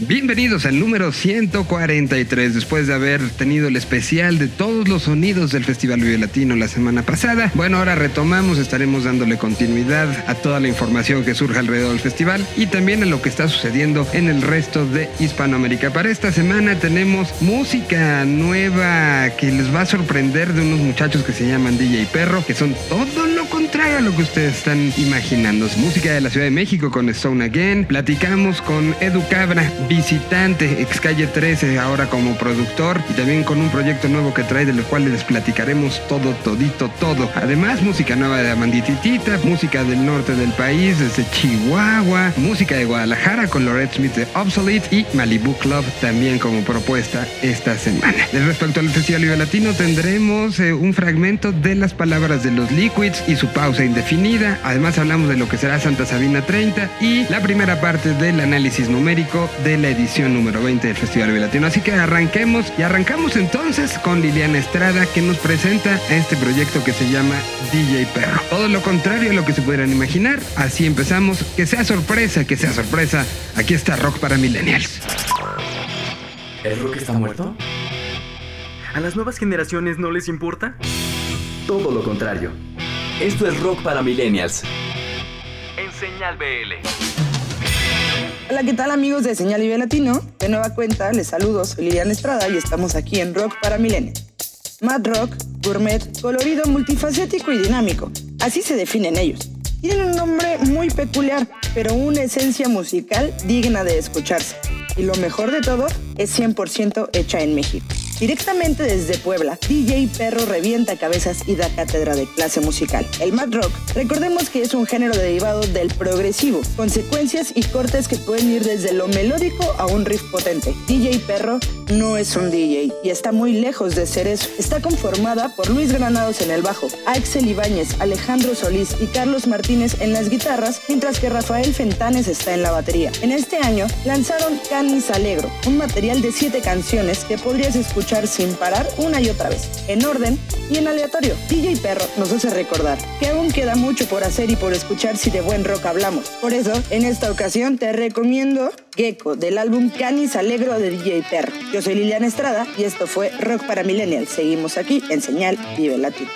Bienvenidos al número 143, después de haber tenido el especial de todos los sonidos del Festival Vive Latino la semana pasada. Bueno, ahora retomamos, estaremos dándole continuidad a toda la información que surja alrededor del festival y también a lo que está sucediendo en el resto de Hispanoamérica. Para esta semana tenemos música nueva que les va a sorprender de unos muchachos que se llaman DJ Perro, que son todo a lo que ustedes están imaginando. Música de la Ciudad de México con Stone Again. Platicamos con Edu Cabra, visitante, ex calle 13, ahora como productor y también con un proyecto nuevo que trae, del cual les platicaremos todo, todito, todo. Además, música nueva de Amandititita, música del norte del país, desde Chihuahua, música de Guadalajara con Lorette Smith de Obsolete y Malibu Club también como propuesta esta semana. Respecto al Festival Vive Latino, tendremos eh, un fragmento de las palabras de los Liquids y su pausa indefinida. Además, hablamos de lo que será Santa Sabina 30 y la primera parte del análisis numérico de la edición número 20 del Festival Vive Latino. Así que arranquemos y arrancamos entonces con Liliana Estrada que nos presenta este proyecto que se llama DJ Perro. Todo lo contrario a lo que se pudieran imaginar. Así empezamos. Que sea sorpresa, que sea sorpresa. Aquí está Rock para Millennials. ¿El rock está muerto? ¿A las nuevas generaciones no les importa? Todo lo contrario. Esto es Rock para Millennials. En Señal BL. Hola, ¿qué tal amigos de Señal Vive Latino? De nueva cuenta, les saludo, soy Liliana Estrada y estamos aquí en Rock para Milenios. Mad Rock, gourmet, colorido, multifacético y dinámico. Así se definen ellos. Tienen un nombre muy peculiar, pero una esencia musical digna de escucharse. Y lo mejor de todo, es 100% hecha en México. Directamente desde Puebla, DJ Perro revienta cabezas y da cátedra de clase musical. El mad rock, recordemos que es un género derivado del progresivo, consecuencias y cortes que pueden ir desde lo melódico a un riff potente. DJ Perro no es un DJ y está muy lejos de ser eso. Está conformada por Luis Granados en el bajo, Axel Ibáñez, Alejandro Solís y Carlos Martínez en las guitarras, mientras que Rafael Fentanes está en la batería. En este año lanzaron Canis Alegro, un material de siete canciones que podrías escuchar sin parar una y otra vez, en orden y en aleatorio. DJ Perro nos hace recordar que aún queda mucho por hacer y por escuchar si de buen rock hablamos. Por eso, en esta ocasión te recomiendo Gecko del álbum Canis Alegro de DJ Perro. Yo soy Liliana Estrada y esto fue Rock para Millennials. Seguimos aquí en Señal Vive Latino.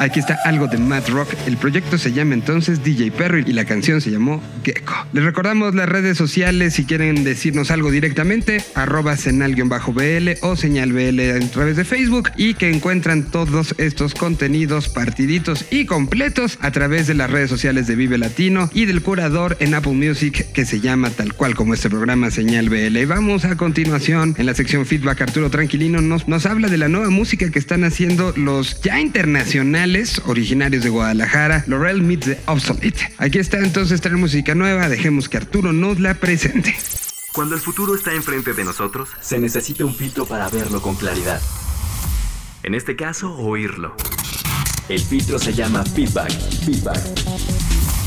Aquí está algo de Mad Rock. El proyecto se llama entonces DJ Perry y la canción se llamó Gecko. Les recordamos las redes sociales si quieren decirnos algo directamente, arroba senal-bl o señal BL a través de Facebook y que encuentran todos estos contenidos partiditos y completos a través de las redes sociales de Vive Latino y del curador en Apple Music que se llama tal cual como este programa Señal BL. Vamos a continuación en la sección Feedback. Arturo Tranquilino nos, nos habla de la nueva música que están haciendo los ya internacionales originarios de Guadalajara, Laurel Meets the Obsolete. Aquí está entonces traer música nueva. Dejemos que Arturo nos la presente. Cuando el futuro está enfrente de nosotros, se necesita un filtro para verlo con claridad. En este caso, oírlo. El filtro se llama feedback. Feedback.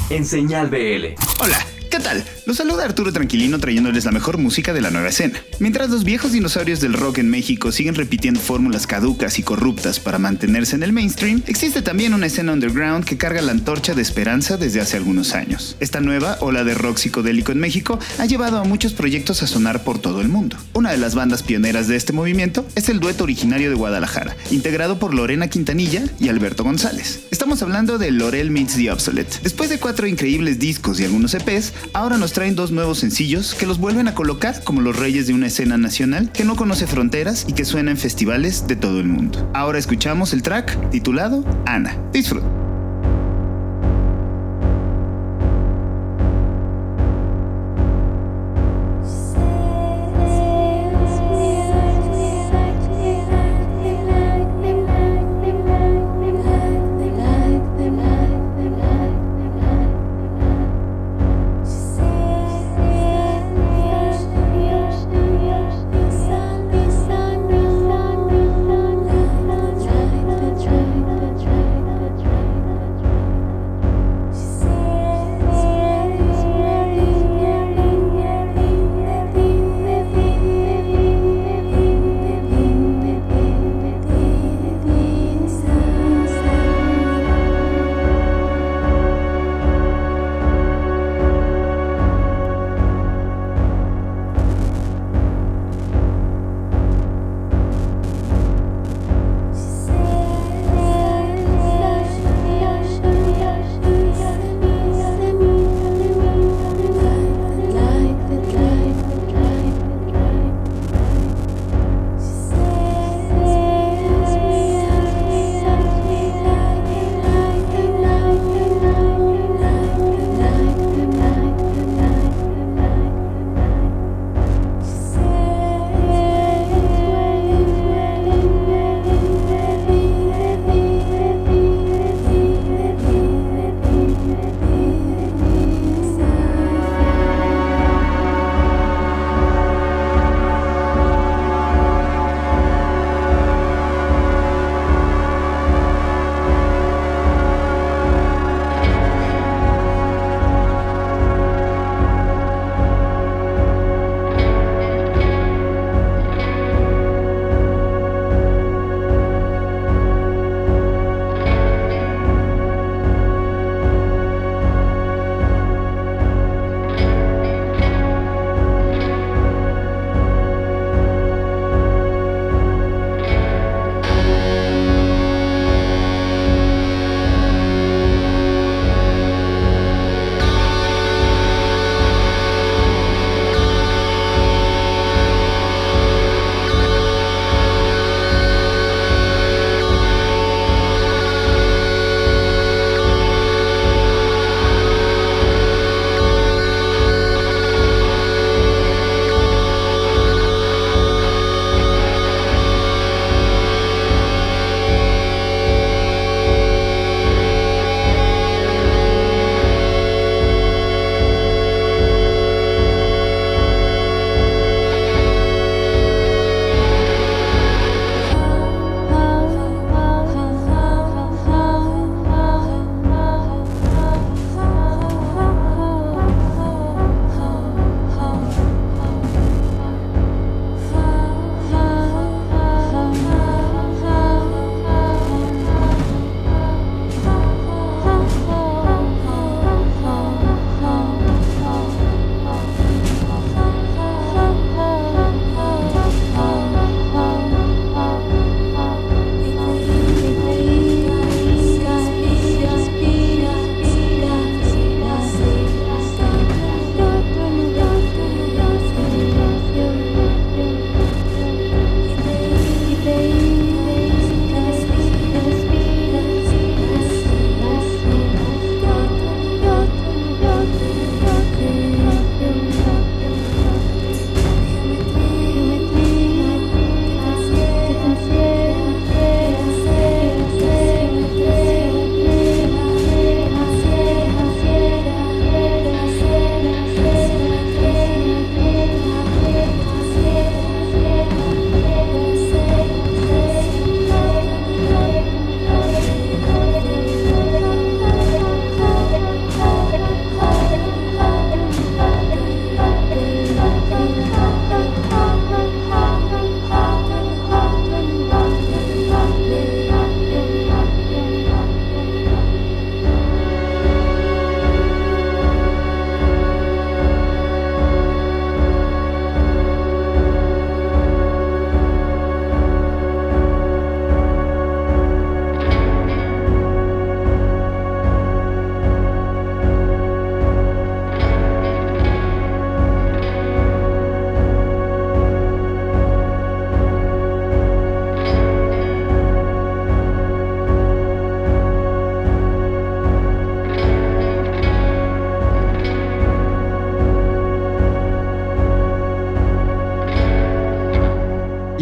En señal BL. Hola. ¿Qué tal? Los saluda Arturo Tranquilino trayéndoles la mejor música de la nueva escena. Mientras los viejos dinosaurios del rock en México siguen repitiendo fórmulas caducas y corruptas para mantenerse en el mainstream, existe también una escena underground que carga la antorcha de esperanza desde hace algunos años. Esta nueva ola de rock psicodélico en México ha llevado a muchos proyectos a sonar por todo el mundo. Una de las bandas pioneras de este movimiento es el dueto originario de Guadalajara, integrado por Lorena Quintanilla y Alberto González. Estamos hablando de Lorel Meets the Obsolete. Después de cuatro increíbles discos y algunos EPs, ahora nos traen dos nuevos sencillos que los vuelven a colocar como los reyes de una escena nacional que no conoce fronteras y que suena en festivales de todo el mundo. Ahora escuchamos el track titulado Ana. Disfruta.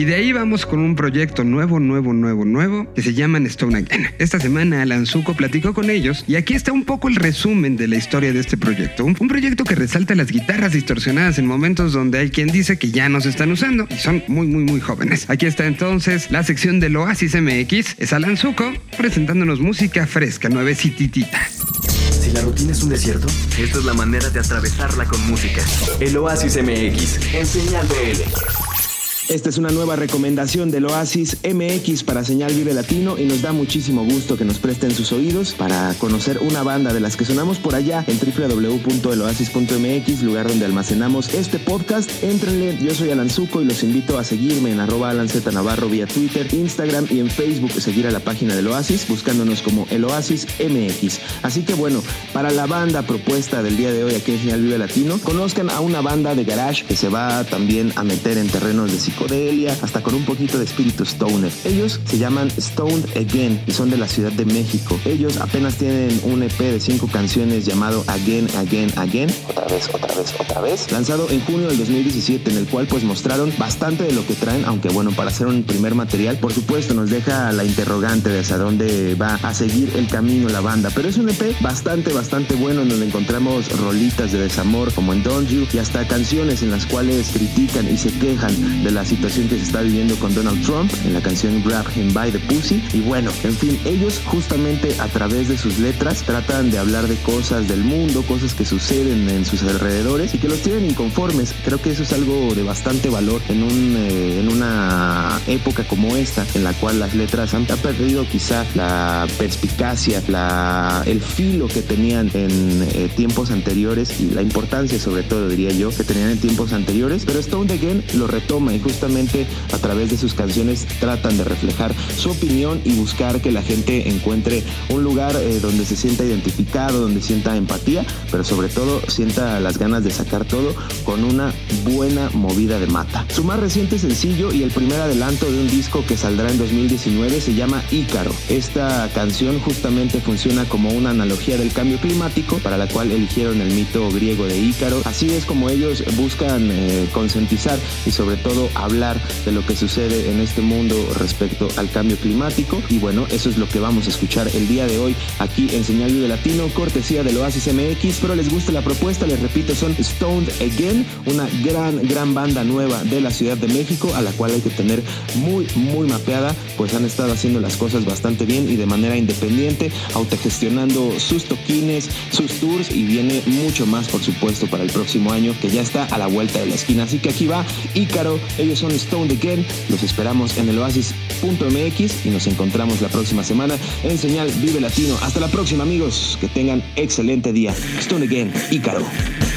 Y de ahí vamos con un proyecto nuevo, nuevo, nuevo, nuevo, que se llaman Stone Again. Esta semana Alan Zuko platicó con ellos y aquí está un poco el resumen de la historia de este proyecto. Un, proyecto que resalta las guitarras distorsionadas en momentos donde hay quien dice que ya no se están usando y son muy, muy, muy jóvenes. Aquí está entonces la sección del Oasis MX. Es Alan Zuko presentándonos música fresca, nuevecititita. Si la rutina es un desierto, esta es la manera de atravesarla con música. El Oasis MX, en señal. Esta es una nueva recomendación del Oasis MX para Señal Vive Latino y nos da muchísimo gusto que nos presten sus oídos para conocer una banda de las que sonamos por allá en www.eloasis.mx, lugar donde almacenamos este podcast. Éntrenle, yo soy Alan Zuko y los invito a seguirme en arroba Alan Navarro vía Twitter, Instagram y en Facebook, seguir a la página del Oasis buscándonos como El Oasis MX. Así que bueno, para la banda propuesta del día de hoy aquí en Señal Vive Latino, conozcan a una banda de garage que se va también a meter en terrenos de psicología psicodelia, hasta con un poquito de espíritu stoner. Ellos se llaman Stoned Again y son de la Ciudad de México. Ellos apenas tienen un EP de cinco canciones llamado Again, Again, Again, otra vez, otra vez, otra vez, lanzado en junio del 2017, en el cual pues mostraron bastante de lo que traen, aunque bueno, para hacer un primer material, por supuesto nos deja la interrogante de hacia dónde va a seguir el camino la banda, pero es un EP bastante, bastante bueno en donde encontramos rolitas de desamor como en Don't You y hasta canciones en las cuales critican y se quejan de las situación que se está viviendo con Donald Trump en la canción Grab Him by the Pussy. Y bueno, en fin, ellos justamente a través de sus letras tratan de hablar de cosas del mundo, cosas que suceden en sus alrededores y que los tienen inconformes. Creo que eso es algo de bastante valor en, un, eh, en una época como esta, en la cual las letras han perdido quizá la perspicacia, la, el filo que tenían en eh, tiempos anteriores y la importancia sobre todo diría yo que tenían en tiempos anteriores, pero Stone Again lo retoma y justamente a través de sus canciones tratan de reflejar su opinión y buscar que la gente encuentre un lugar eh, donde se sienta identificado, donde sienta empatía, pero sobre todo sienta las ganas de sacar todo con una buena movida de mata. Su más reciente sencillo y el primer adelanto de un disco que saldrá en 2019 se llama Ícaro. Esta canción justamente funciona como una analogía del cambio climático para la cual eligieron el mito griego de Ícaro. Así es como ellos buscan eh, concientizar y sobre todo hablar de lo que sucede en este mundo respecto al cambio climático. Y bueno, eso es lo que vamos a escuchar el día de hoy aquí en Señal Vive Latino, cortesía del Oasis MX. Pero les gusta la propuesta, les repito, son Stoned Again, una gran, gran banda nueva de la Ciudad de México, a la cual hay que tener muy, muy mapeada, pues han estado haciendo las cosas bastante bien y de manera independiente, autogestionando sus toquines, sus tours y viene mucho más, por supuesto, para el próximo año que ya está a la vuelta de la esquina. Así que aquí va Ícaro, son Stone Again. Los esperamos en el oasis.mx y nos encontramos la próxima semana en Señal Vive Latino. Hasta la próxima, amigos. Que tengan excelente día. Stone Again, Ícaro. All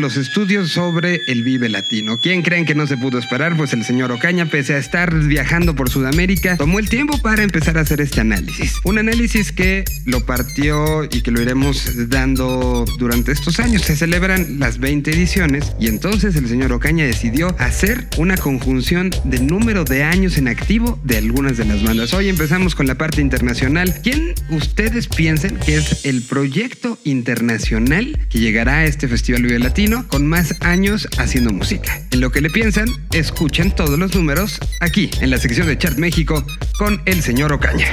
los estudios sobre el Vive Latino. ¿Quién creen que no se pudo esperar? Pues el señor Ocaña, pese a estar viajando por Sudamérica, tomó el tiempo para empezar a hacer este análisis. Un análisis que lo partió y que lo iremos dando durante estos años. Se celebran las 20 ediciones y entonces el señor Ocaña decidió hacer una conjunción del número de años en activo de algunas de las bandas. Hoy empezamos con la parte internacional. ¿Quién ustedes piensen que es el proyecto internacional que llegará a este festival? Vive Latino con más años haciendo música. En lo que le piensan, escuchen todos los números aquí en la sección de Chart México con el señor Ocaña.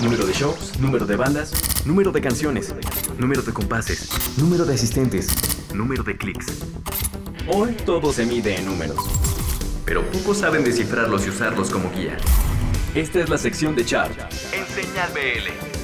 Número de shows, número de bandas, número de canciones, número de compases, número de asistentes, número de clics. Hoy todo se mide en números, pero pocos saben descifrarlos y usarlos como guía. Esta es la sección de Chart en Señal BL.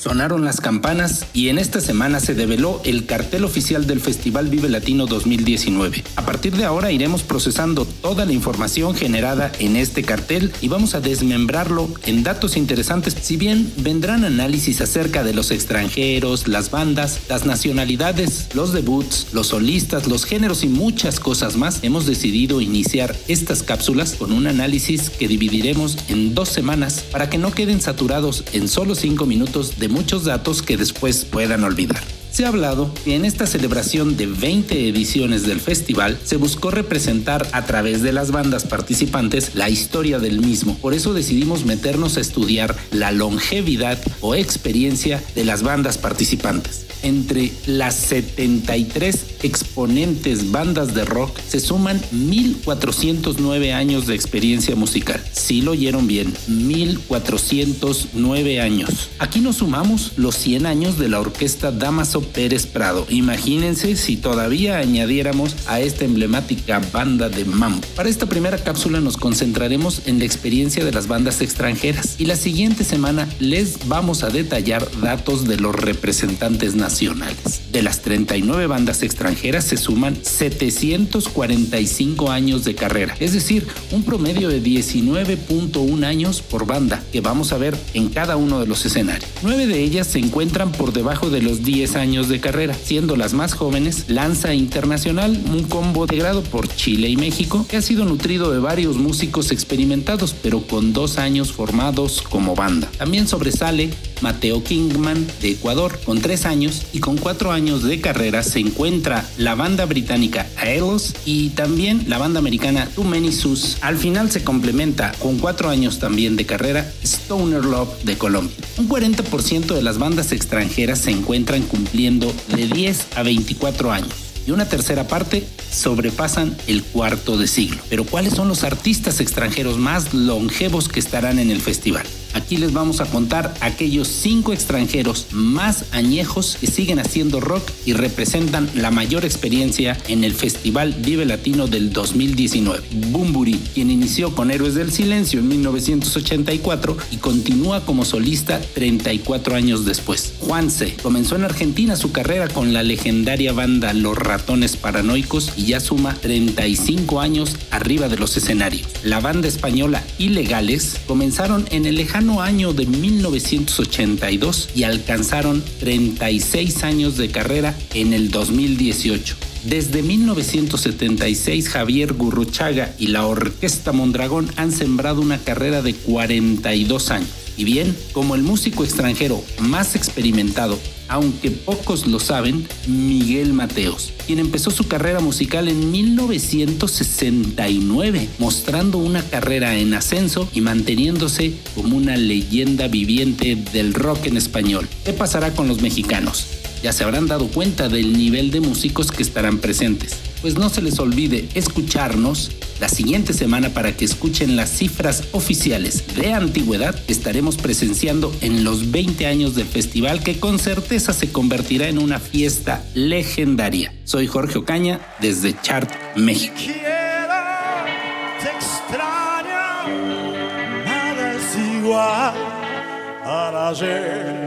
Sonaron las campanas y en esta semana se develó el cartel oficial del Festival Vive Latino 2019. A partir de ahora iremos procesando toda la información generada en este cartel y vamos a desmembrarlo en datos interesantes, si bien vendrán análisis acerca de los extranjeros, las bandas, las nacionalidades, los debuts, los solistas, los géneros y muchas cosas más, hemos decidido iniciar estas cápsulas con un análisis que dividiremos en dos semanas para que no queden saturados en solo cinco minutos de muchos datos que después puedan olvidar. Se ha hablado que en esta celebración de 20 ediciones del festival se buscó representar a través de las bandas participantes la historia del mismo. Por eso decidimos meternos a estudiar la longevidad o experiencia de las bandas participantes. Entre las 73 exponentes bandas de rock se suman 1409 años de experiencia musical. Si lo oyeron bien, 1409 años. Aquí nos sumamos los 100 años de la orquesta Damaso Pérez Prado. Imagínense si todavía añadiéramos a esta emblemática banda de mambo. Para esta primera cápsula nos concentraremos en la experiencia de las bandas extranjeras y la siguiente semana les vamos a detallar datos de los representantes nacionales. De las 39 bandas extranjeras se suman 745 años de carrera, es decir, un promedio de 19.1 años por banda que vamos a ver en cada uno de los escenarios. Nueve de ellas se encuentran por debajo de los 10 años de carrera, siendo las más jóvenes Lanza Internacional, un combo integrado por Chile y México, que ha sido nutrido de varios músicos experimentados, pero con dos años formados como banda. También sobresale Mateo Kingman de Ecuador, con tres años y con cuatro años de carrera se encuentra la banda británica Aelos y también la banda americana Too Many Sus. Al final se complementa con cuatro años también de carrera Stoner Love de Colombia. Un 40% de las bandas extranjeras se encuentran cumpliendo de 10 a 24 años y una tercera parte sobrepasan el cuarto de siglo. Pero ¿cuáles son los artistas extranjeros más longevos que estarán en el festival? Aquí les vamos a contar aquellos cinco extranjeros más añejos que siguen haciendo rock y representan la mayor experiencia en el Festival Vive Latino del 2019. Bumburi, quien inició con Héroes del Silencio en 1984 y continúa como solista 34 años después. Juanse comenzó en Argentina su carrera con la legendaria banda Los Ratones Paranoicos y ya suma 35 años arriba de los escenarios. La banda española Ilegales comenzaron en el lejano año de 1982 y alcanzaron 36 años de carrera en el 2018. Desde 1976 Javier Gurruchaga y la Orquesta Mondragón han sembrado una carrera de 42 años. Y bien, como el músico extranjero más experimentado, aunque pocos lo saben, Miguel Mateos, quien empezó su carrera musical en 1969, mostrando una carrera en ascenso y manteniéndose como una leyenda viviente del rock en español. ¿Qué pasará con los mexicanos? Ya se habrán dado cuenta del nivel de músicos que estarán presentes. Pues no se les olvide escucharnos la siguiente semana para que escuchen las cifras oficiales de antigüedad que estaremos presenciando en los 20 años del festival que con certeza se convertirá en una fiesta legendaria. Soy Jorge Ocaña desde Chart, México. Como una roca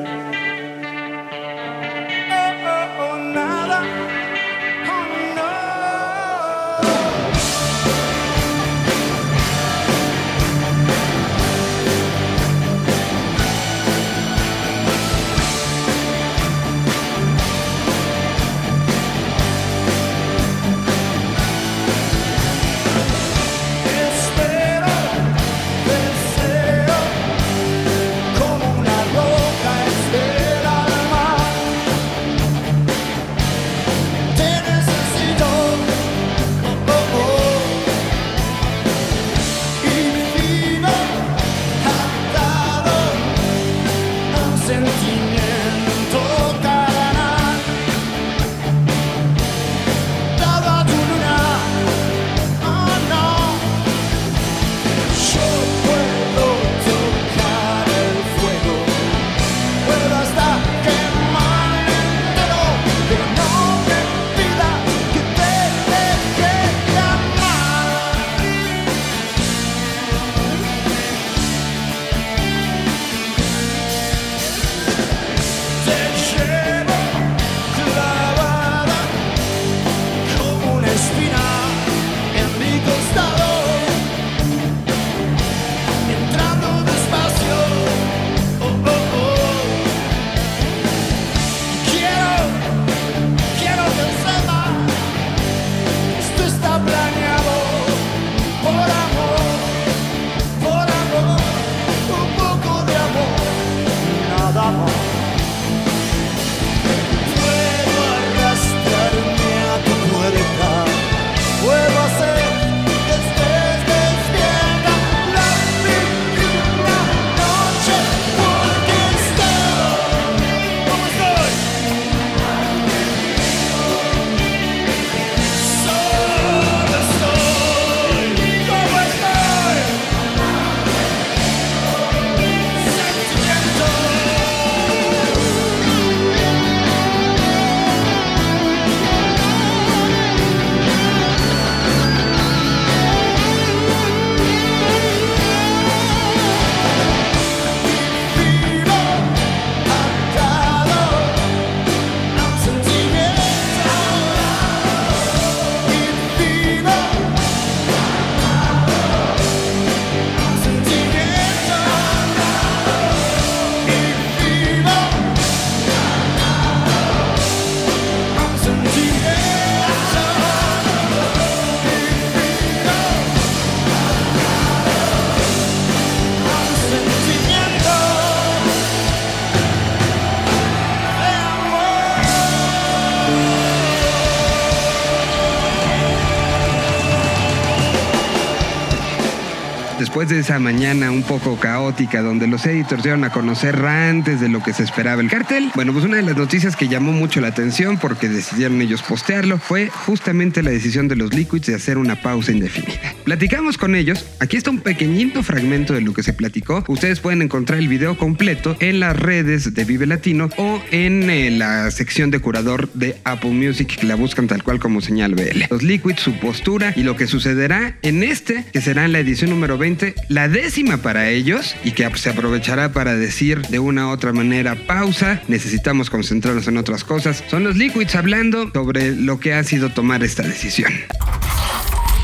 después de esa mañana un poco caótica donde los editors dieron a conocer antes de lo que se esperaba el cartel, bueno, pues una de las noticias que llamó mucho la atención porque decidieron ellos postearlo fue justamente la decisión de los Liquids de hacer una pausa indefinida. Platicamos con ellos, aquí está un pequeñito fragmento de lo que se platicó, ustedes pueden encontrar el video completo en las redes de Vive Latino o en eh, la sección de curador de Apple Music, que la buscan tal cual como señal BL. Los Liquids, su postura y lo que sucederá en este, que será en la edición número 20, la décima para ellos y que se aprovechará para decir de una u otra manera pausa, necesitamos concentrarnos en otras cosas. Son los Liquids hablando sobre lo que ha sido tomar esta decisión.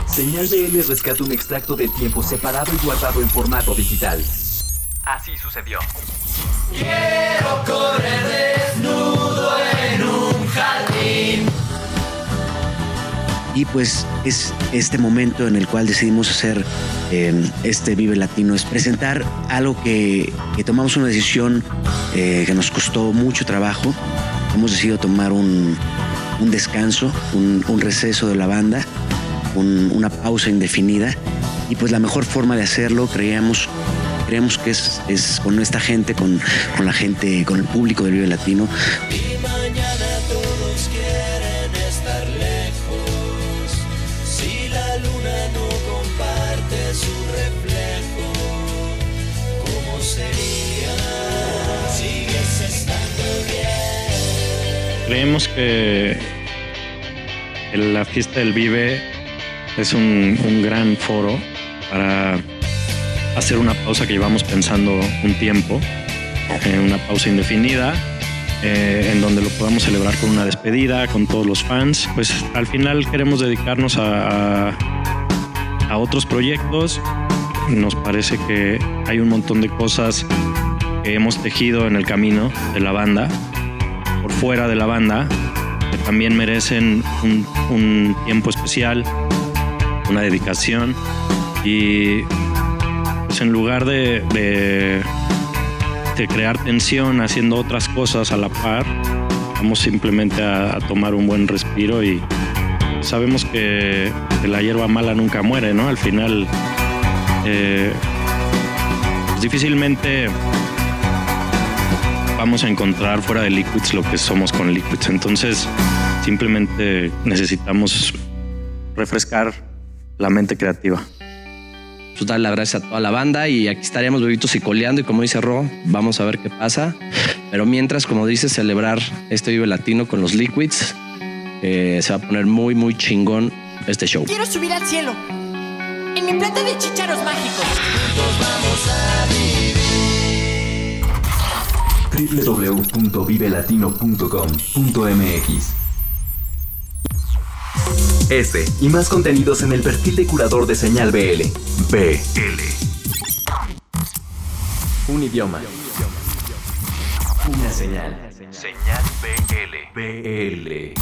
Señal BL rescata un extracto de tiempo separado y guardado en formato digital. Así sucedió. Quiero correr desnudo en un jardín. Y pues es este momento en el cual decidimos hacer eh, este Vive Latino, es presentar algo que, que tomamos una decisión eh, que nos costó mucho trabajo. Hemos decidido tomar un, un descanso, un, un, receso de la banda, un, una pausa indefinida. Y pues la mejor forma de hacerlo, creíamos, creemos que es, es con esta gente, con, con la gente, con el público del Vive Latino. Creemos que la fiesta del Vive es un, un gran foro para hacer una pausa que llevamos pensando un tiempo, eh, una pausa indefinida, eh, en donde lo podamos celebrar con una despedida, con todos los fans. Pues al final queremos dedicarnos a, a, otros proyectos. Nos parece que hay un montón de cosas que hemos tejido en el camino de la banda, fuera de la banda, que también merecen un, tiempo especial, una dedicación y pues en lugar de, crear tensión haciendo otras cosas a la par, vamos simplemente a, tomar un buen respiro y sabemos que, que, la hierba mala nunca muere, ¿no? Al final, eh, pues difícilmente vamos a encontrar fuera de Liquids lo que somos con Liquids. Entonces, simplemente necesitamos refrescar la mente creativa. Pues darle las gracias a toda la banda y aquí estaremos bebitos y coleando y como dice Ro, vamos a ver qué pasa. Pero mientras, como dice, celebrar este Vive Latino con los Liquids, eh, se va a poner muy, muy chingón este show. Quiero subir al cielo en mi plato de chicharos mágicos. Juntos vamos a vivir. www.vivelatino.com.mx este y más contenidos en el perfil de curador de Señal BL. BL. Un idioma. Una señal. Señal BL. BL.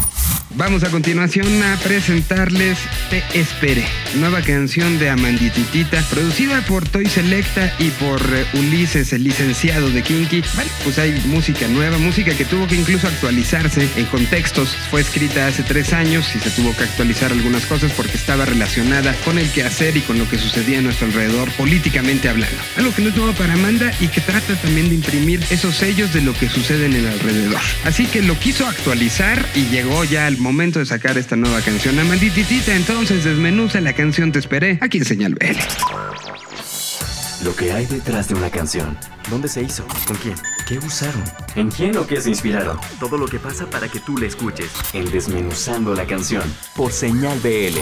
Vamos a continuación a presentarles Te Espere, nueva canción de Amandititita, producida por Toy Selecta y por Ulises, el licenciado de Kinky. Vale, pues hay música nueva, música que tuvo que incluso actualizarse en contextos. Fue escrita hace tres años y se tuvo que actualizar algunas cosas porque estaba relacionada con el quehacer y con lo que sucedía a nuestro alrededor políticamente hablando. Algo que no es nuevo para Amanda y que trata también de imprimir esos sellos de lo que sucede en el alrededor. Así que lo quiso actualizar y llegó ya al momento de sacar esta nueva canción. Amandititita, entonces desmenuza la canción Te Esperé aquí en Señal BL. Lo que hay detrás de una canción. ¿Dónde se hizo? ¿Con quién? ¿Qué usaron? ¿En quién o qué se inspiraron? Todo lo que pasa para que tú la escuches. En Desmenuzando la canción. Por Señal BL.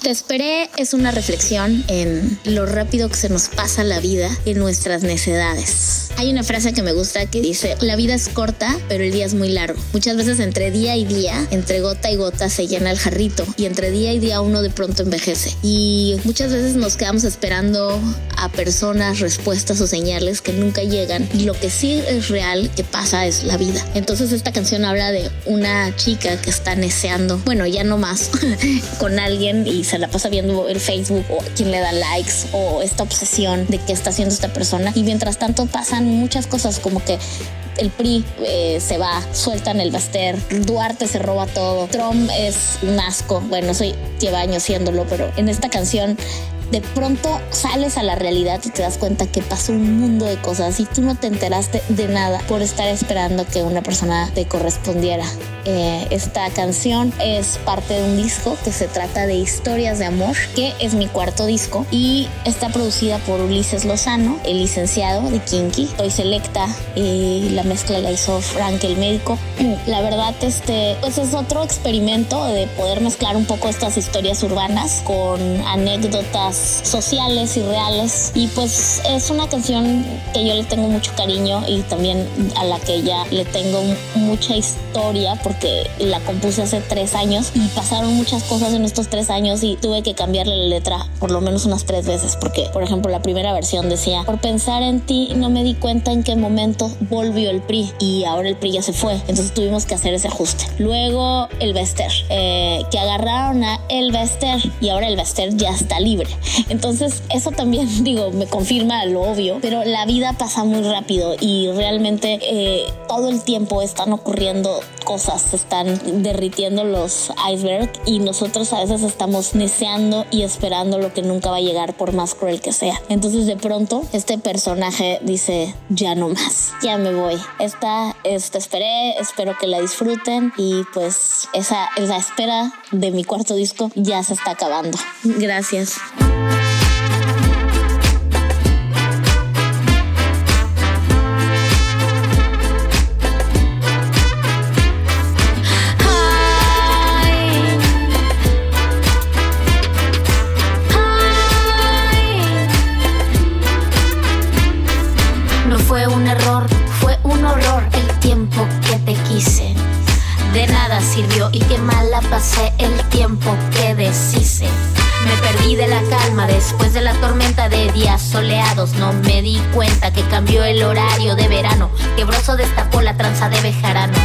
Te esperé es una reflexión en lo rápido que se nos pasa la vida en nuestras necedades. Hay una frase que me gusta que dice, la vida es corta, pero el día es muy largo. Muchas veces entre día y día, entre gota y gota se llena el jarrito y entre día y día uno de pronto envejece. Y muchas veces nos quedamos esperando a personas, respuestas o señales que nunca llegan. Y lo que sí es real que pasa es la vida. Entonces esta canción habla de una chica que está neceando, bueno, ya no más, con alguien y se la pasa viendo el Facebook o quien le da likes o esta obsesión de qué está haciendo esta persona. Y mientras tanto pasan muchas cosas como que el PRI eh, se va, sueltan el Baster, Duarte se roba todo, Trump es un asco, bueno, soy lleva años siéndolo, pero en esta canción de pronto sales a la realidad y te das cuenta que pasó un mundo de cosas y tú no te enteraste de nada por estar esperando que una persona te correspondiera. Eh, esta canción es parte de un disco que se trata de historias de amor, que es mi cuarto disco y está producida por Ulises Lozano, el licenciado de Kinky. Soy selecta y la mezcla la hizo Frank el médico. La verdad, este, pues es otro experimento de poder mezclar un poco estas historias urbanas con anécdotas sociales y reales. Y pues es una canción que yo le tengo mucho cariño y también a la que ya le tengo mucha historia porque la compuse hace tres años y pasaron muchas cosas en estos tres años y tuve que cambiarle la letra por lo menos unas tres veces porque, por ejemplo, la primera versión decía, por pensar en ti no me di cuenta en qué momento volvió el PRI y ahora el PRI ya se fue. Entonces tuvimos que hacer ese ajuste. Luego el Bester, eh, que agarraron a el Bester y ahora el Bester ya está libre. Entonces eso también, digo, me confirma lo obvio, pero la vida pasa muy rápido y realmente eh, todo el tiempo están ocurriendo cosas, se están derritiendo los icebergs y nosotros a veces estamos deseando y esperando lo que nunca va a llegar por más cruel que sea. Entonces de pronto este personaje dice, ya no más, ya me voy. Esta, esta esperé, espero que la disfruten y pues esa, esa espera de mi cuarto disco ya se está acabando. Gracias. Pasé el tiempo que deshice. Me perdí de la calma después de la tormenta de días soleados. No me di cuenta que cambió el horario de verano. Que Broso destapó la tranza de Bejarano.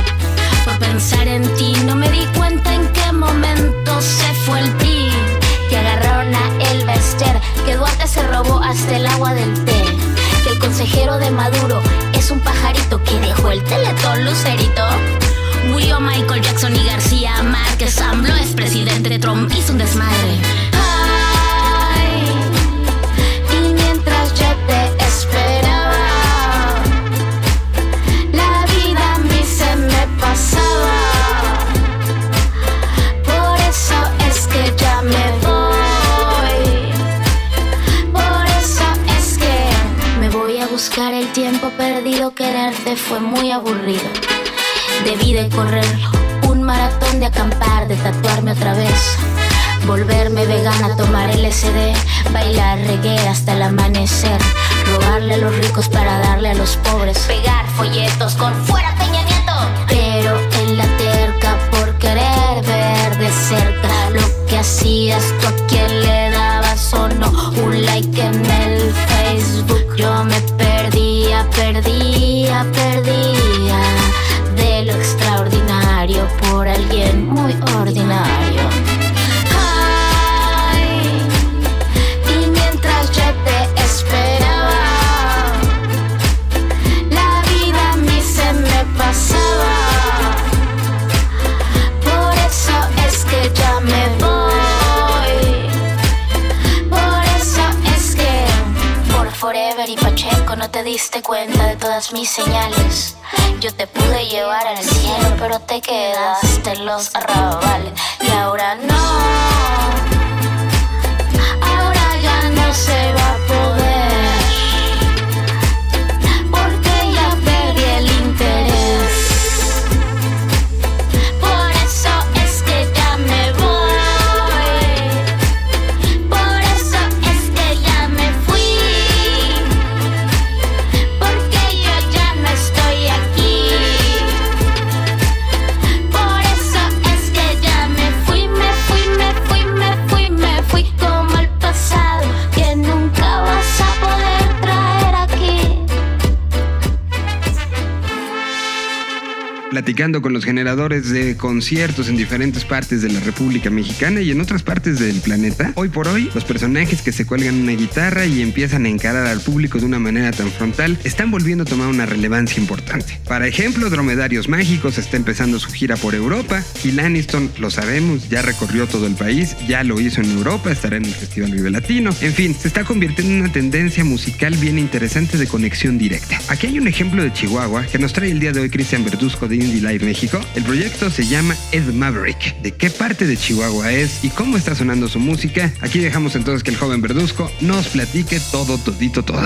Con los generadores de conciertos en diferentes partes de la República Mexicana y en otras partes del planeta. Hoy por hoy, los personajes que se cuelgan una guitarra y empiezan a encarar al público de una manera tan frontal están volviendo a tomar una relevancia importante. Para ejemplo, Dromedarios Mágicos está empezando su gira por Europa y Lanniston, lo sabemos, ya recorrió todo el país, ya lo hizo en Europa, estará en el Festival Vive Latino. En fin, se está convirtiendo en una tendencia musical bien interesante de conexión directa. Aquí hay un ejemplo de Chihuahua que nos trae el día de hoy Cristian Verduzco de Indie Live México. El proyecto se llama Ed Maverick. ¿De qué parte de Chihuahua es y cómo está sonando su música? Aquí dejamos entonces que el joven Verduzco nos platique todo, todito, todo.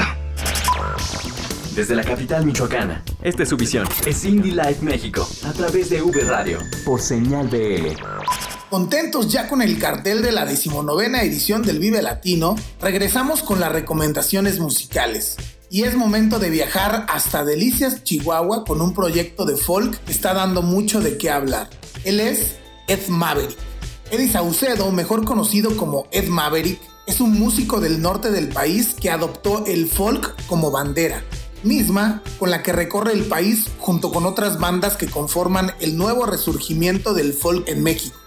Desde la capital michoacana, esta es su visión. Es Indie Live México, a través de V Radio, por señal BL. Contentos ya con el cartel de la decimonovena edición del Vive Latino, regresamos con las recomendaciones musicales. Y es momento de viajar hasta Delicias, Chihuahua, con un proyecto de folk que está dando mucho de qué hablar. Él es Ed Maverick. Eddie Saucedo, mejor conocido como Ed Maverick, es un músico del norte del país que adoptó el folk como bandera misma con la que recorre el país junto con otras bandas que conforman el nuevo resurgimiento del folk en México.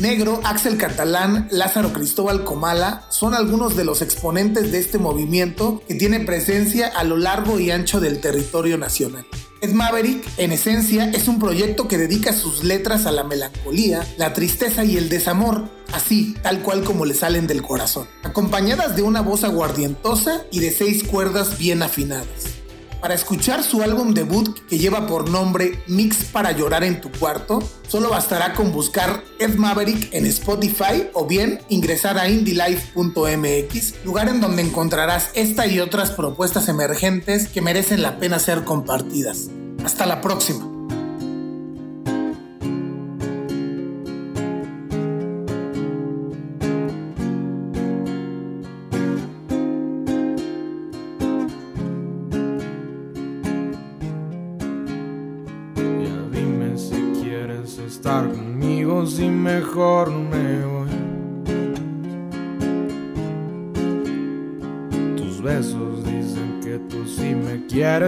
Negro, Axel Catalán, Lázaro Cristóbal Comala son algunos de los exponentes de este movimiento que tiene presencia a lo largo y ancho del territorio nacional. Ed Maverick, en esencia, es un proyecto que dedica sus letras a la melancolía, la tristeza y el desamor, así, tal cual como le salen del corazón, acompañadas de una voz aguardientosa y de seis cuerdas bien afinadas. Para escuchar su álbum debut que lleva por nombre Mix para llorar en tu cuarto, solo bastará con buscar Ed Maverick en Spotify o bien ingresar a indylife.mx, lugar en donde encontrarás esta y otras propuestas emergentes que merecen la pena ser compartidas. Hasta la próxima.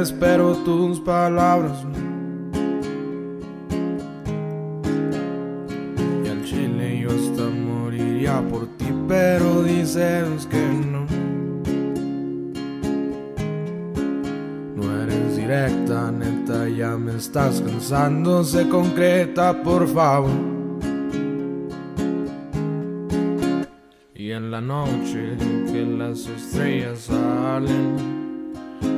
Me quieres, pero tus palabras. Y al chile yo hasta moriría por ti, pero dices que no. No eres directa, neta, ya me estás cansando, se concreta, por favor. la noche que las estrellas salen,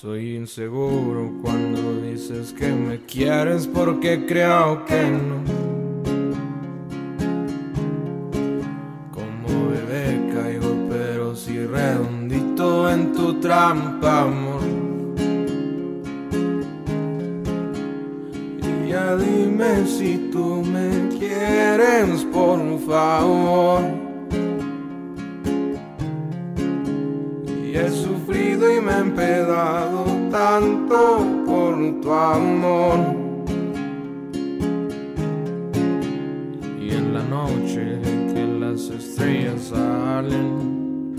Soy inseguro cuando dices que me quieres porque creo que no. Como bebé caigo pero si redondito en tu trampa, amor. Y ya dime si tú me quieres por favor. He empedado tanto por tu amor. Y en la noche que las estrellas salen,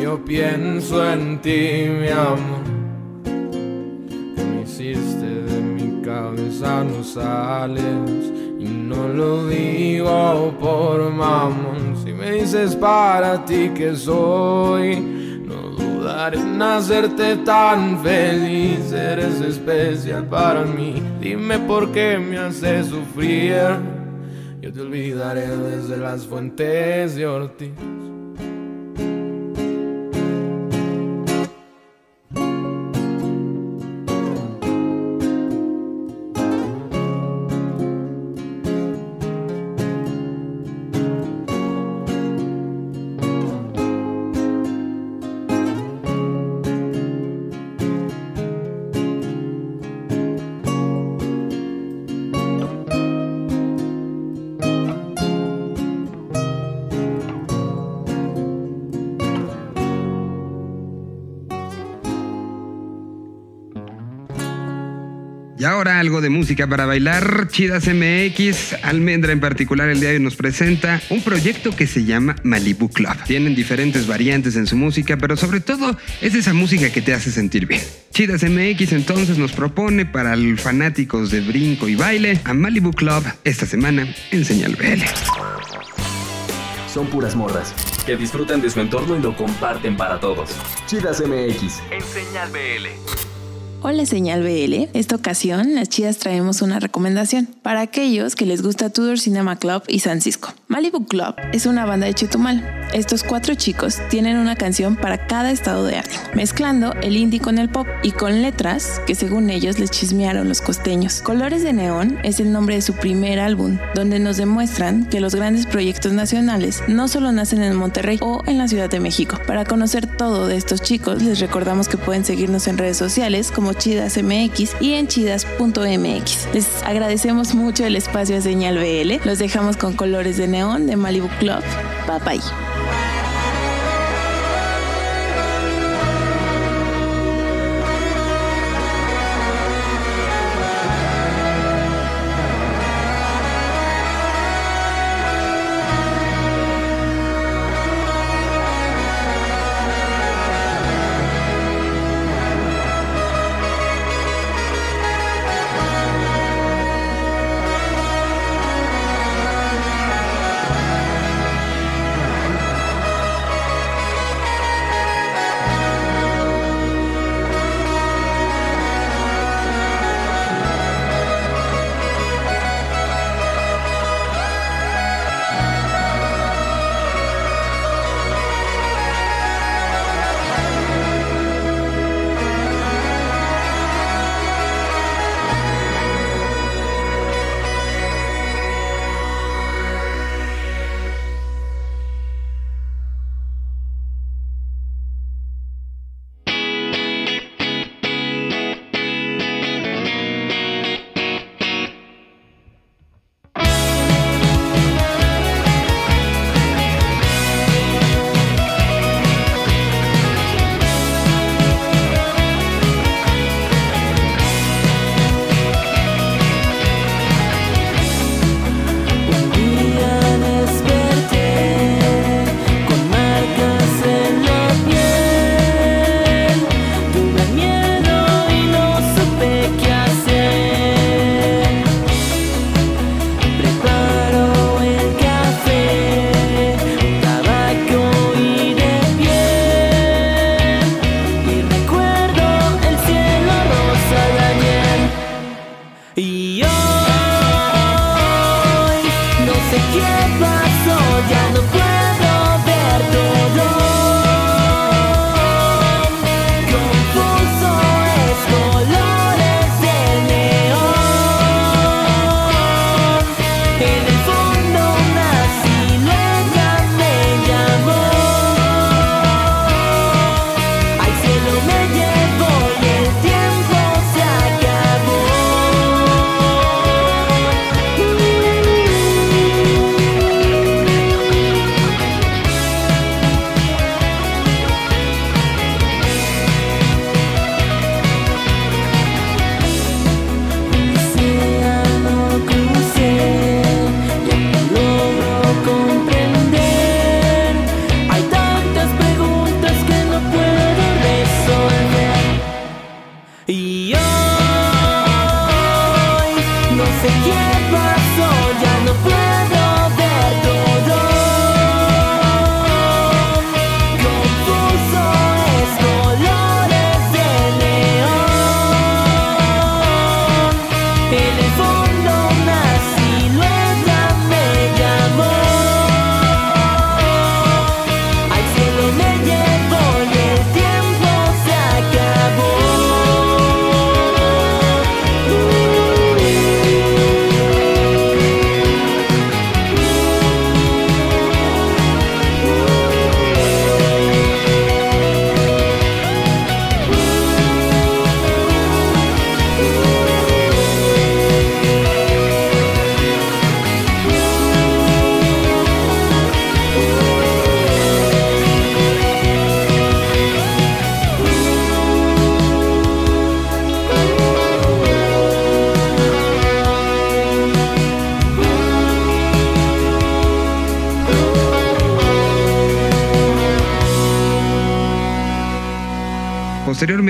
yo pienso en ti, mi amor. Que me hiciste de mi cabeza, no sales y no lo digo por mamón. Si me dices para ti que soy, dudaré en hacerte tan feliz. Eres especial para mí. Dime por qué me haces sufrir. Yo te olvidaré desde las fuentes de Ortiz. Algo de música para bailar. Chidas MX, Almendra en particular el día de hoy nos presenta un proyecto que se llama Malibu Club. Tienen diferentes variantes en su música, pero sobre todo es esa música que te hace sentir bien. Chidas MX entonces nos propone para los fanáticos de brinco y baile a Malibu Club esta semana en Señal BL. Son puras morras que disfrutan de su entorno y lo comparten para todos. Chidas MX en Señal BL. Hola Señal BL, esta ocasión las chidas traemos una recomendación para aquellos que les gusta Tudor Cinema Club y San Cisco. Malibu Club es una banda de Chetumal. Estos cuatro chicos tienen una canción para cada estado de ánimo, mezclando el indie con el pop y con letras que según ellos les chismearon los costeños. Colores de Neón es el nombre de su primer álbum, donde nos demuestran que los grandes proyectos nacionales no solo nacen en Monterrey o en la Ciudad de México. Para conocer todo de estos chicos, les recordamos que pueden seguirnos en redes sociales como Chidas MX y en chidas.mx. Les agradecemos mucho el espacio a Señal BL. Los dejamos con Colores de Neón de Malibu Club. Bye bye. Yo!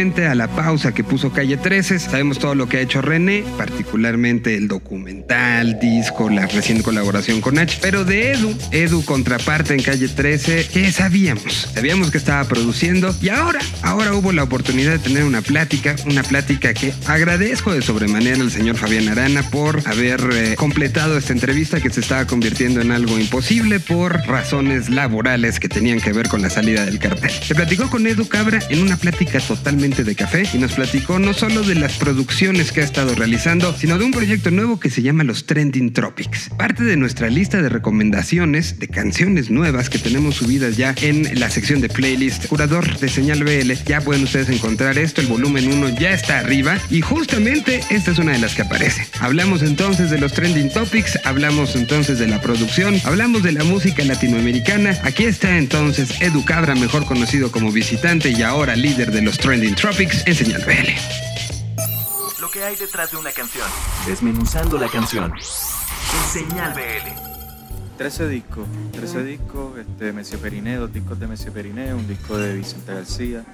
A la pausa que puso Calle 13, sabemos todo lo que ha hecho René, particularmente el documental, disco, la reciente colaboración con H. Pero de Edu, Edu contraparte en Calle 13, ¿qué sabíamos? Sabíamos que estaba produciendo y ahora, ahora hubo la oportunidad de tener una plática, una plática que agradezco de sobremanera al señor Fabián Arana por haber eh, completado esta entrevista que se estaba convirtiendo en algo imposible por razones laborales que tenían que ver con la salida del cartel. Se platicó con Edu Cabra en una plática totalmente de café y nos platicó no solo de las producciones que ha estado realizando, sino de un proyecto nuevo que se llama los Trending Tropics. Parte de nuestra lista de recomendaciones de canciones nuevas que tenemos subidas ya en la sección de playlist curador de señal BL. Ya pueden ustedes encontrar esto, el volumen 1 ya está arriba y justamente esta es una de las que aparece. Hablamos entonces de los Trending Topics, hablamos entonces de la producción, hablamos de la música latinoamericana. Aquí está entonces Edu Cabra, mejor conocido como visitante y ahora líder de los Trending Tropics en señal BL. Lo que hay detrás de una canción. Desmenuzando la canción. En Señal BL. 13 discos, 13 discos, este, Messi Periné, dos discos de Messi Periné, un disco de Vicente García,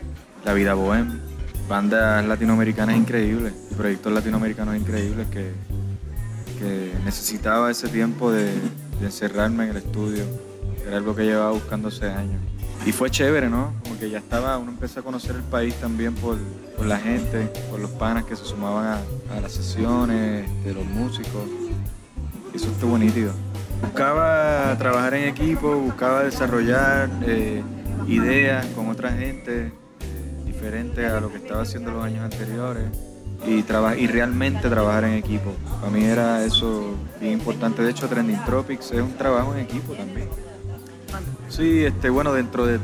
La Vida Bohem, bandas latinoamericanas increíbles, proyectos latinoamericanos increíbles que, que necesitaba ese tiempo de, de encerrarme en el estudio, que era algo que llevaba buscando hace años. Y fue chévere, ¿no? Como que ya estaba, uno empezó a conocer el país también por, por la gente, por los panas que se sumaban a, las sesiones, de los músicos. Eso estuvo nítido. Buscaba trabajar en equipo, buscaba desarrollar eh, ideas con otra gente diferente a lo que estaba haciendo los años anteriores y, y realmente trabajar en equipo. Para mí era eso bien importante. De hecho, Trending Tropics es un trabajo en equipo también. Sí, este, bueno, dentro de,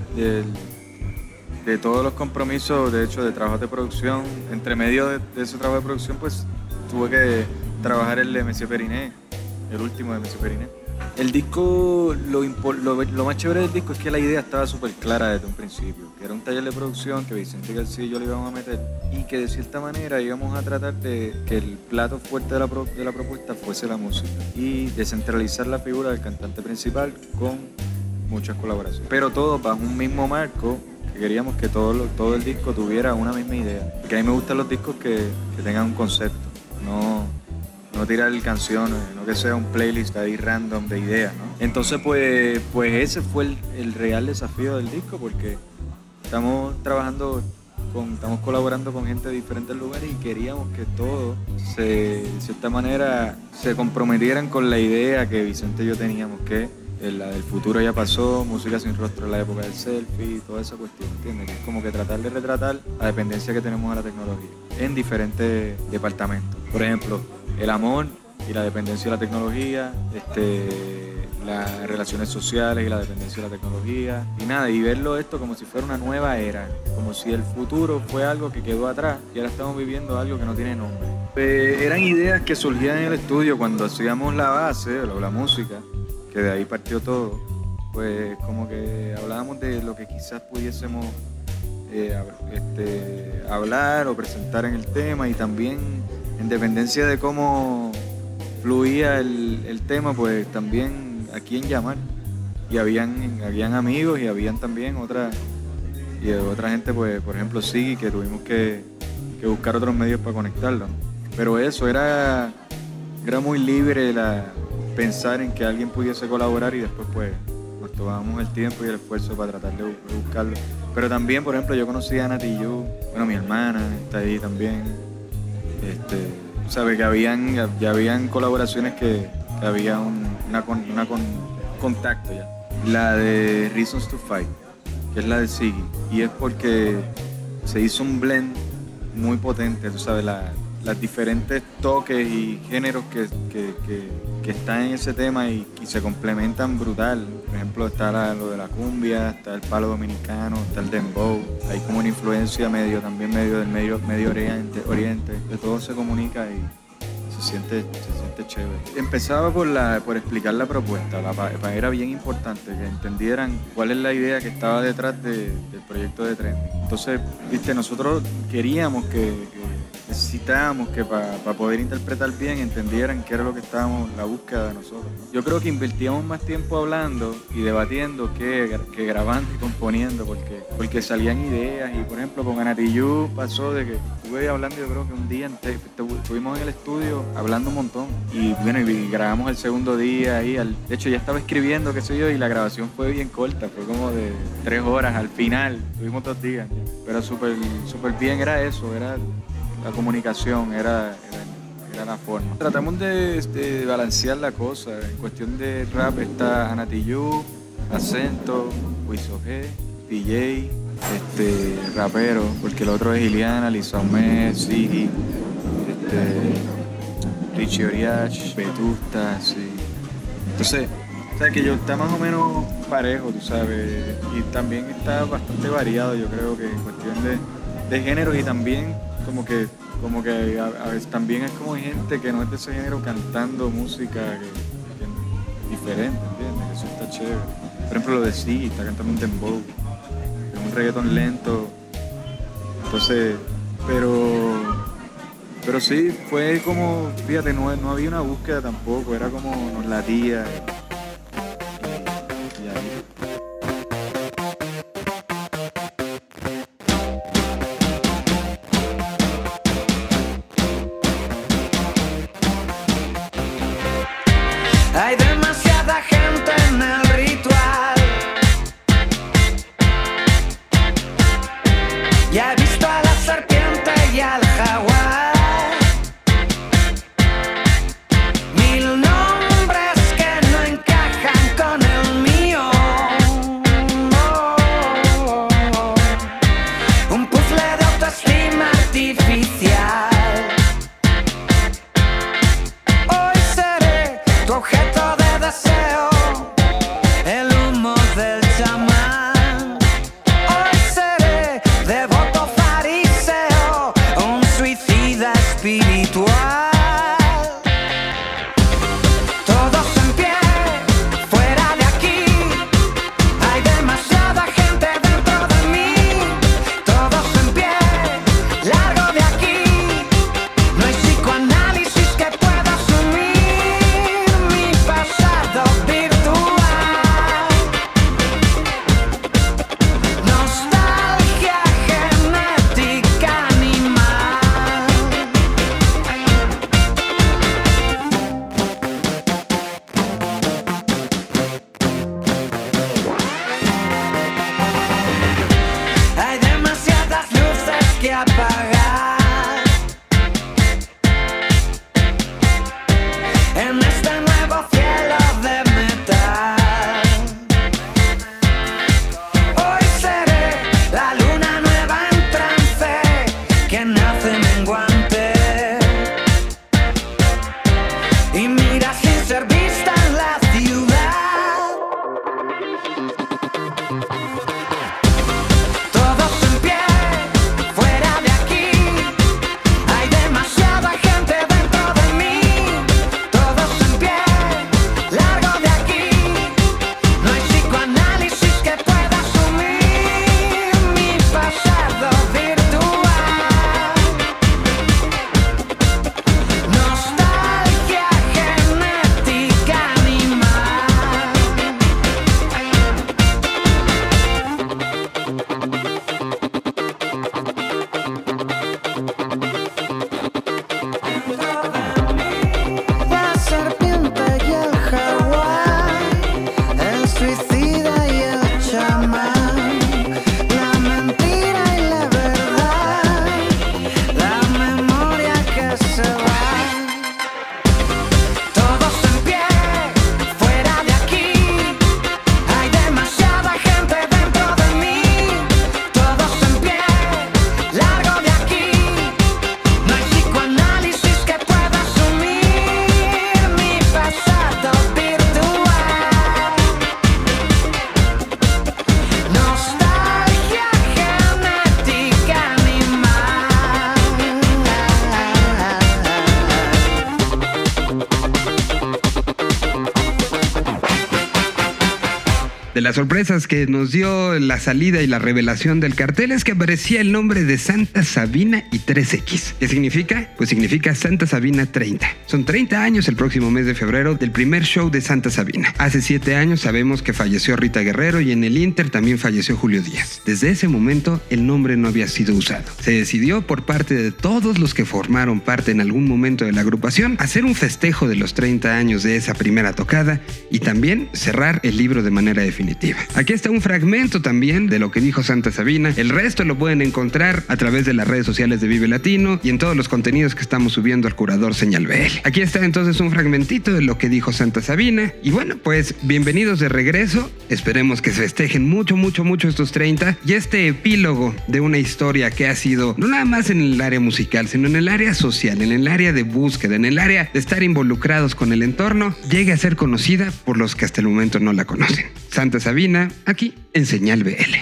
de todos los compromisos, de hecho, de trabajos de producción, entre medio de, ese trabajo de producción, pues tuve que trabajar el de Messi Periné, el último de Messi Periné. El disco, lo, lo, lo más chévere del disco es que la idea estaba súper clara desde un principio, que era un taller de producción que Vicente García y yo le íbamos a meter y que de cierta manera íbamos a tratar de que el plato fuerte de la, pro- de la propuesta fuese la música y descentralizar la figura del cantante principal con muchas colaboraciones. Pero todo bajo un mismo marco que queríamos que todo, lo- todo el disco tuviera una misma idea. Porque a mí me gustan los discos que, que tengan un concepto, no, no tirar canciones, no que sea un playlist ahí random de ideas, ¿no? Entonces, pues, pues ese fue el, real desafío del disco, porque estamos trabajando, con, estamos colaborando con gente de diferentes lugares y queríamos que todos, se, de cierta manera, se comprometieran con la idea que Vicente y yo teníamos, que la del futuro ya pasó, música sin rostro en la época del selfie, toda esa cuestión, ¿entiendes? Es como que tratar de retratar la dependencia que tenemos a la tecnología en diferentes departamentos. Por ejemplo, el amor y la dependencia de la tecnología, este, las relaciones sociales y la dependencia de la tecnología, y nada, y verlo esto como si fuera una nueva era, como si el futuro fue algo que quedó atrás y ahora estamos viviendo algo que no tiene nombre. Eh, eran ideas que surgían en el estudio cuando hacíamos la base, o la música, que de ahí partió todo, pues como que hablábamos de lo que quizás pudiésemos eh, este, hablar o presentar en el tema y también en dependencia de cómo fluía el, el tema, pues también a quién llamar. Y habían, habían amigos y habían también otra, y otra gente, pues por ejemplo Sigui, que tuvimos que, que buscar otros medios para conectarlo. Pero eso era, era muy libre la, pensar en que alguien pudiese colaborar y después pues nos tomábamos el tiempo y el esfuerzo para tratar de, bu- de buscarlo. Pero también, por ejemplo, yo conocí a Nati Yu, bueno, mi hermana está ahí también. Este, sabe que habían, ya, habían colaboraciones que, que había un, una, con- una con- contacto ya. La de Reasons to Fight, que es la de Siggy. Y es porque se hizo un blend muy potente, tú sabes, la- las diferentes toques y géneros que, que- que- que están en ese tema y, se complementan brutal. Por ejemplo, está lo de la cumbia, está el palo dominicano, está el dembow. Hay como una influencia medio, también medio del medio, medio oriente. De todo se comunica y se siente, se siente chévere. Empezaba por, la, por explicar la propuesta. La, era bien importante que entendieran cuál es la idea que estaba detrás de- del proyecto de tren. Entonces, viste, nosotros queríamos que, que necesitábamos que para poder interpretar bien entendieran qué era lo que estábamos, la búsqueda de nosotros. Yo creo que invertíamos más tiempo hablando y debatiendo que, que grabando y componiendo, porque, porque salían ideas. Y por ejemplo, con Anatiyu pasó de que estuve hablando, yo creo que un día antes, estuvimos en el estudio hablando un montón. Y bueno, grabamos el segundo día ahí. Al, de hecho, ya estaba escribiendo, qué sé yo, y la grabación fue bien corta, fue como de tres horas al final. Tuvimos dos días. Pero súper súper bien era eso, era la comunicación, era, era, la forma. Tratamos de, de, balancear la cosa. En cuestión de rap está Anatiyu, Acento, Wiso G, DJ, este, rapero, porque el otro es Iliana, Lizaume, Sigi, este, Richie Oriach, Vetusta, sí. Entonces, o sea, que yo está más o menos parejo, tú sabes, y también está bastante variado, yo creo que en cuestión de, de géneros y también como que como que a, veces también es como gente que no es de ese género cantando música diferente, ¿entiendes? Eso está chévere. Por ejemplo, lo de sí, está cantando un dembow, un reggaeton lento. Entonces, pero pero sí, fue como, fíjate, no, no había una búsqueda tampoco, era como nos latía. Las sorpresas que nos dio la salida y la revelación del cartel es que aparecía el nombre de Santa Sabina y 3X. ¿Qué significa? Pues significa Santa Sabina 30. Son 30 años el próximo mes de febrero del primer show de Santa Sabina. Hace 7 años sabemos que falleció Rita Guerrero y en el Inter también falleció Julio Díaz. Desde ese momento el nombre no había sido usado. Se decidió por parte de todos los que formaron parte en algún momento de la agrupación hacer un festejo de los 30 años de esa primera tocada y también cerrar el libro de manera definitiva. Aquí está un fragmento también de lo que dijo Santa Sabina. El resto lo pueden encontrar a través de las redes sociales de Vive Latino y en todos los contenidos que estamos subiendo al curador Señal BL. Aquí está entonces un fragmentito de lo que dijo Santa Sabina. Y bueno, pues bienvenidos de regreso. Esperemos que se festejen mucho, mucho, mucho estos 30 y este epílogo de una historia que ha sido no nada más en el área musical, sino en el área social, en el área de búsqueda, en el área de estar involucrados con el entorno, llegue a ser conocida por los que hasta el momento no la conocen. Santa Sabina, aquí en Señal BL.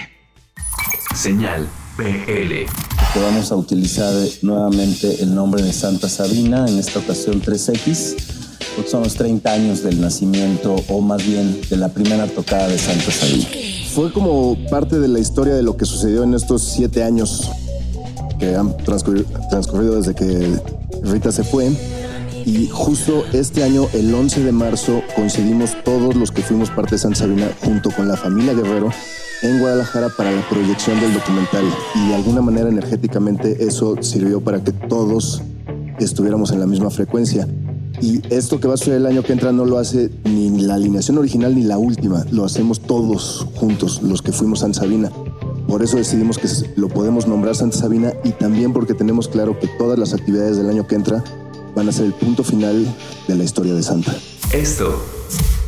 Señal BL. que vamos a utilizar nuevamente el nombre de Santa Sabina, en esta ocasión 3X, porque son los 30 años del nacimiento o más bien de la primera tocada de Santa Sabina. Fue como parte de la historia de lo que sucedió en estos siete años que han transcurrido, transcurrido desde que Rita se fue. Y justo este año, el 11 de marzo, coincidimos todos los que fuimos parte de Santa Sabina junto con la familia Guerrero en Guadalajara para la proyección del documental. Y de alguna manera energéticamente eso sirvió para que todos estuviéramos en la misma frecuencia. Y esto que va a suceder el año que entra no lo hace ni la alineación original ni la última, lo hacemos todos juntos, los que fuimos Santa Sabina. Por eso decidimos que lo podemos nombrar Santa Sabina y también porque tenemos claro que todas las actividades del año que entra van a ser el punto final de la historia de Santa. Esto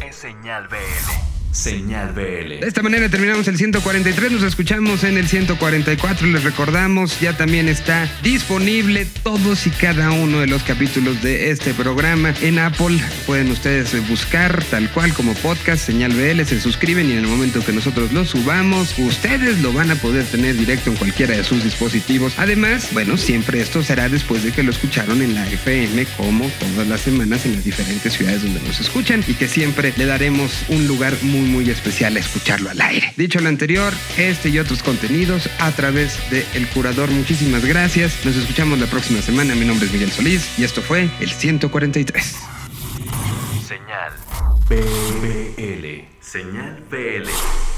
es Señal BL. Señal BL. De esta manera terminamos el 143, nos escuchamos en el 144, les recordamos, ya también está disponible todos y cada uno de los capítulos de este programa en Apple. Pueden ustedes buscar tal cual como podcast, señal BL, se suscriben y en el momento que nosotros lo subamos, ustedes lo van a poder tener directo en cualquiera de sus dispositivos. Además, bueno, siempre esto será después de que lo escucharon en la FM como todas las semanas en las diferentes ciudades donde nos escuchan y que siempre le daremos un lugar muy muy especial escucharlo al aire. Dicho lo anterior, este y otros contenidos a través de El Curador. Muchísimas gracias. Nos escuchamos la próxima semana. Mi nombre es Miguel Solís y esto fue el 143. Señal BL. Señal BL.